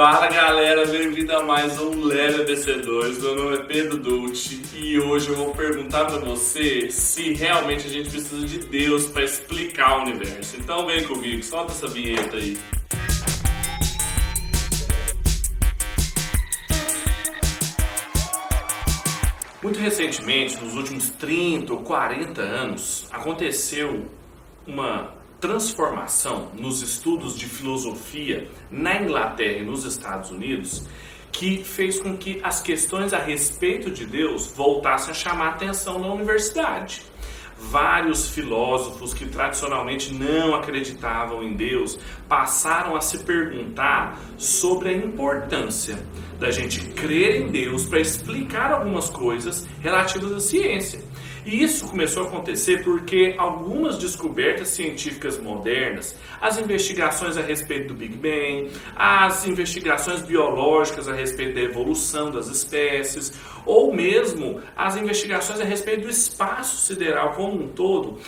Fala galera, bem-vindo a mais um Leve ABC2. Meu nome é Pedro Dulce e hoje eu vou perguntar para você se realmente a gente precisa de Deus para explicar o universo. Então vem comigo, solta essa vinheta aí. Muito recentemente, nos últimos 30 ou 40 anos, aconteceu uma transformação nos estudos de filosofia na Inglaterra e nos Estados Unidos que fez com que as questões a respeito de Deus voltassem a chamar atenção na universidade. Vários filósofos que tradicionalmente não acreditavam em Deus passaram a se perguntar sobre a importância da gente crer em Deus para explicar algumas coisas relativas à ciência. E isso começou a acontecer porque algumas descobertas científicas modernas, as investigações a respeito do Big Bang, as investigações biológicas a respeito da evolução das espécies, ou mesmo as investigações a respeito do espaço sideral como um todo,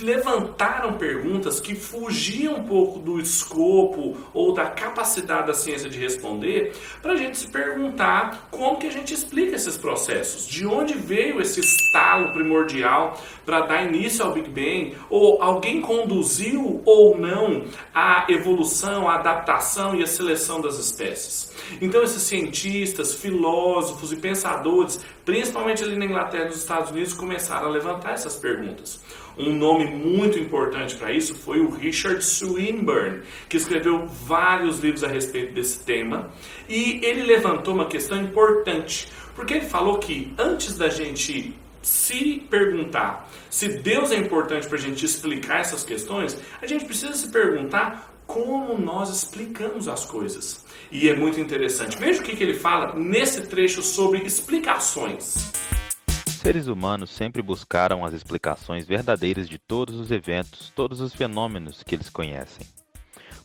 levantaram perguntas que fugiam um pouco do escopo ou da capacidade da ciência de responder, para a gente se perguntar como que a gente explica esses processos, de onde veio esse estalo primordial primordial para dar início ao Big Bang? Ou alguém conduziu ou não a evolução, a adaptação e a seleção das espécies? Então, esses cientistas, filósofos e pensadores, principalmente ali na Inglaterra e nos Estados Unidos, começaram a levantar essas perguntas. Um nome muito importante para isso foi o Richard Swinburne, que escreveu vários livros a respeito desse tema, e ele levantou uma questão importante, porque ele falou que antes da gente se perguntar se Deus é importante para a gente explicar essas questões, a gente precisa se perguntar como nós explicamos as coisas. E é muito interessante. Veja o que, que ele fala nesse trecho sobre explicações. Seres humanos sempre buscaram as explicações verdadeiras de todos os eventos, todos os fenômenos que eles conhecem.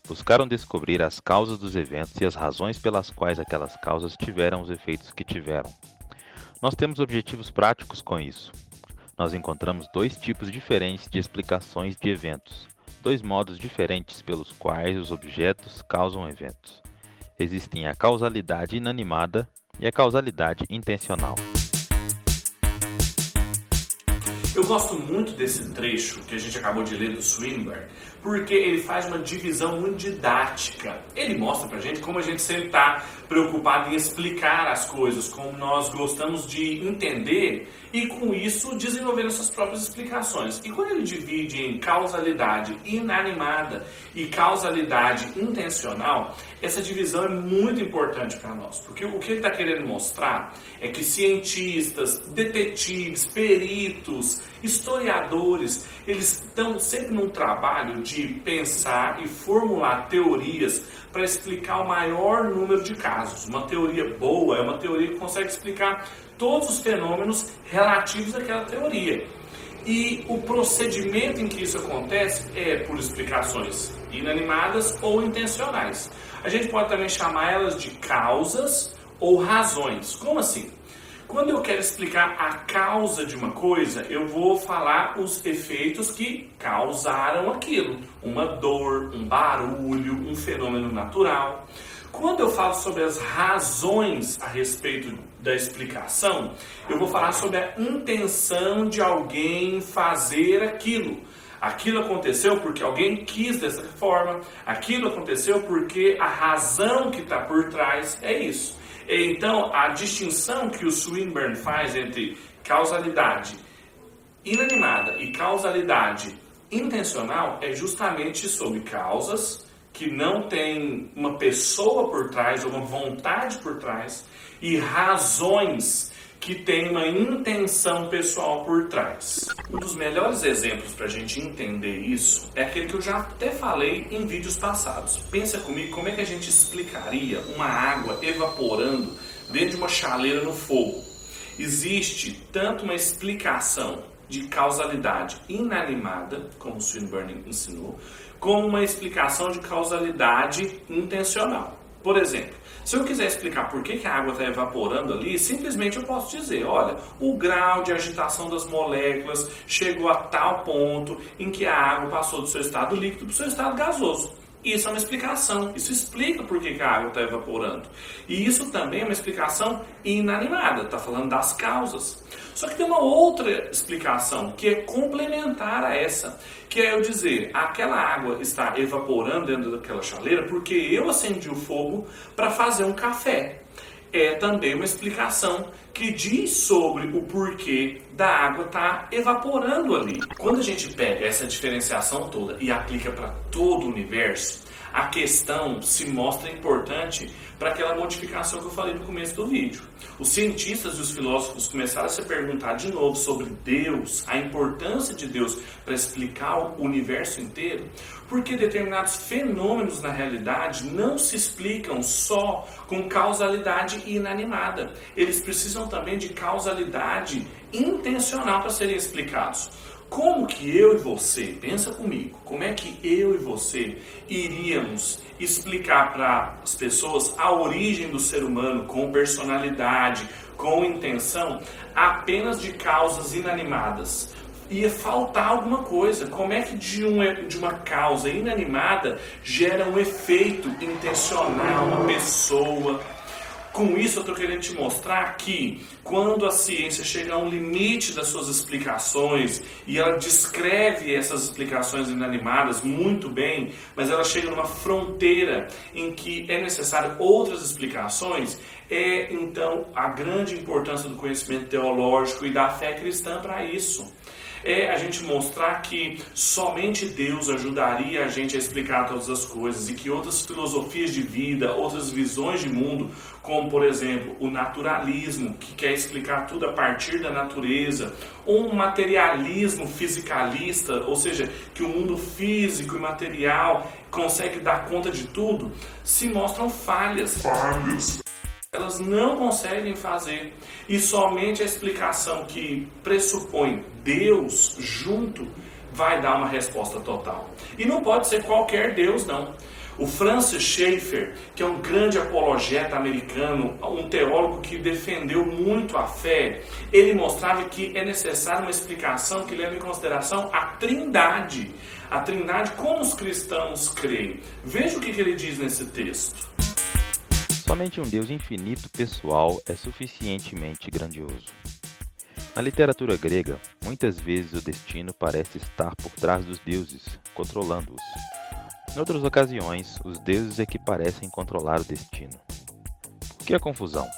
Buscaram descobrir as causas dos eventos e as razões pelas quais aquelas causas tiveram os efeitos que tiveram. Nós temos objetivos práticos com isso. Nós encontramos dois tipos diferentes de explicações de eventos, dois modos diferentes pelos quais os objetos causam eventos. Existem a causalidade inanimada e a causalidade intencional. Gosto muito desse trecho que a gente acabou de ler do Swinburne, porque ele faz uma divisão muito didática. Ele mostra pra gente como a gente sempre está preocupado em explicar as coisas, como nós gostamos de entender e com isso desenvolver nossas próprias explicações. E quando ele divide em causalidade inanimada e causalidade intencional, essa divisão é muito importante para nós, porque o que ele está querendo mostrar é que cientistas, detetives, peritos, historiadores, eles estão sempre num trabalho de pensar e formular teorias para explicar o maior número de casos. Uma teoria boa é uma teoria que consegue explicar todos os fenômenos relativos àquela teoria. E o procedimento em que isso acontece é por explicações inanimadas ou intencionais. A gente pode também chamar elas de causas ou razões. Como assim? Quando eu quero explicar a causa de uma coisa, eu vou falar os efeitos que causaram aquilo. Uma dor, um barulho, um fenômeno natural. Quando eu falo sobre as razões a respeito da explicação, eu vou falar sobre a intenção de alguém fazer aquilo. Aquilo aconteceu porque alguém quis dessa forma, aquilo aconteceu porque a razão que está por trás é isso. Então, a distinção que o Swinburne faz entre causalidade inanimada e causalidade intencional é justamente sobre causas que não tem uma pessoa por trás, ou uma vontade por trás, e razões que tem uma intenção pessoal por trás. Um dos melhores exemplos para a gente entender isso é aquele que eu já até falei em vídeos passados. Pensa comigo como é que a gente explicaria uma água evaporando dentro de uma chaleira no fogo. Existe tanto uma explicação de causalidade inanimada, como Swinburne ensinou, como uma explicação de causalidade intencional. Por exemplo, se eu quiser explicar por que, que a água está evaporando ali, simplesmente eu posso dizer: olha, o grau de agitação das moléculas chegou a tal ponto em que a água passou do seu estado líquido para o seu estado gasoso. Isso é uma explicação. Isso explica por que a água está evaporando. E isso também é uma explicação inanimada. Está falando das causas. Só que tem uma outra explicação que é complementar a essa, que é eu dizer, aquela água está evaporando dentro daquela chaleira porque eu acendi o fogo para fazer um café. É também uma explicação que diz sobre o porquê da água estar tá evaporando ali. Quando a gente pega essa diferenciação toda e aplica para todo o universo, a questão se mostra importante para aquela modificação que eu falei no começo do vídeo. Os cientistas e os filósofos começaram a se perguntar de novo sobre Deus, a importância de Deus para explicar o universo inteiro, porque determinados fenômenos na realidade não se explicam só com causalidade inanimada. Eles precisam também de causalidade intencional para serem explicados. Como que eu e você, pensa comigo, como é que eu e você iríamos explicar para as pessoas a origem do ser humano com personalidade, com intenção, apenas de causas inanimadas? Ia faltar alguma coisa. Como é que de, um, de uma causa inanimada gera um efeito intencional, uma pessoa, com isso, eu estou querendo te mostrar que quando a ciência chega a um limite das suas explicações e ela descreve essas explicações inanimadas muito bem, mas ela chega numa fronteira em que é necessário outras explicações, é então a grande importância do conhecimento teológico e da fé cristã para isso é a gente mostrar que somente Deus ajudaria a gente a explicar todas as coisas e que outras filosofias de vida, outras visões de mundo, como por exemplo o naturalismo, que quer explicar tudo a partir da natureza, ou um materialismo fisicalista, ou seja, que o mundo físico e material consegue dar conta de tudo, se mostram falhas. Falhas elas não conseguem fazer. E somente a explicação que pressupõe Deus junto vai dar uma resposta total. E não pode ser qualquer Deus, não. O Francis Schaeffer, que é um grande apologeta americano, um teólogo que defendeu muito a fé, ele mostrava que é necessária uma explicação que leve em consideração a trindade. A trindade como os cristãos creem. Veja o que ele diz nesse texto. Somente um Deus infinito pessoal é suficientemente grandioso. Na literatura grega, muitas vezes o destino parece estar por trás dos deuses, controlando-os. Em outras ocasiões, os deuses é que parecem controlar o destino. Por que a confusão?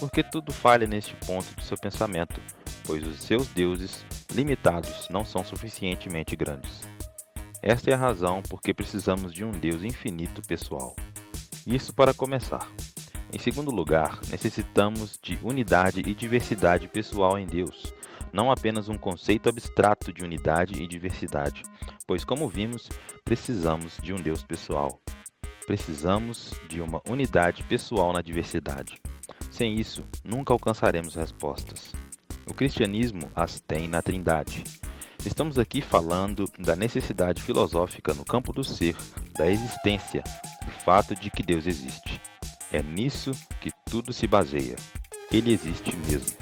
Porque tudo falha neste ponto de seu pensamento, pois os seus deuses, limitados, não são suficientemente grandes. Esta é a razão por que precisamos de um Deus infinito pessoal. Isso para começar. Em segundo lugar, necessitamos de unidade e diversidade pessoal em Deus, não apenas um conceito abstrato de unidade e diversidade, pois, como vimos, precisamos de um Deus pessoal. Precisamos de uma unidade pessoal na diversidade. Sem isso, nunca alcançaremos respostas. O cristianismo as tem na Trindade. Estamos aqui falando da necessidade filosófica no campo do ser, da existência, do fato de que Deus existe. É nisso que tudo se baseia. Ele existe mesmo.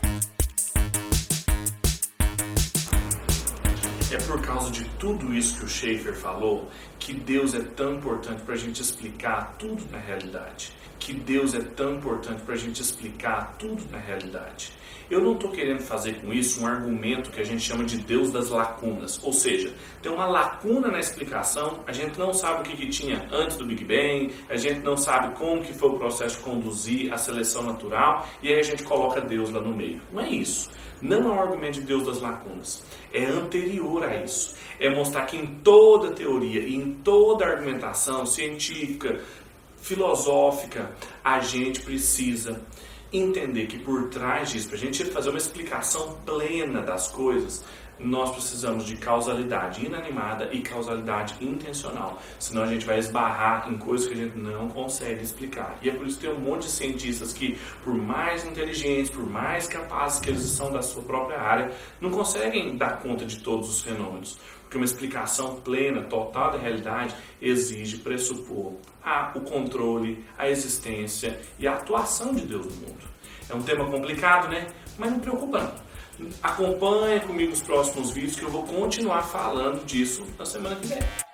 É por causa de tudo isso que o Schaefer falou que Deus é tão importante para a gente explicar tudo na realidade. Que Deus é tão importante para a gente explicar tudo na realidade. Eu não estou querendo fazer com isso um argumento que a gente chama de Deus das lacunas. Ou seja, tem uma lacuna na explicação, a gente não sabe o que, que tinha antes do Big Bang, a gente não sabe como que foi o processo de conduzir a seleção natural, e aí a gente coloca Deus lá no meio. Não é isso. Não é um argumento de Deus das lacunas. É anterior a isso. É mostrar que em toda teoria e em toda argumentação científica, filosófica, a gente precisa entender que por trás disso, para a gente fazer uma explicação plena das coisas, nós precisamos de causalidade inanimada e causalidade intencional. Senão a gente vai esbarrar em coisas que a gente não consegue explicar. E é por isso que tem um monte de cientistas que, por mais inteligentes, por mais capazes que eles são da sua própria área, não conseguem dar conta de todos os fenômenos. Porque uma explicação plena, total da realidade, exige pressupor a, o controle, a existência e a atuação de Deus no mundo. É um tema complicado, né? Mas não preocupa. Acompanhe comigo os próximos vídeos que eu vou continuar falando disso na semana que vem.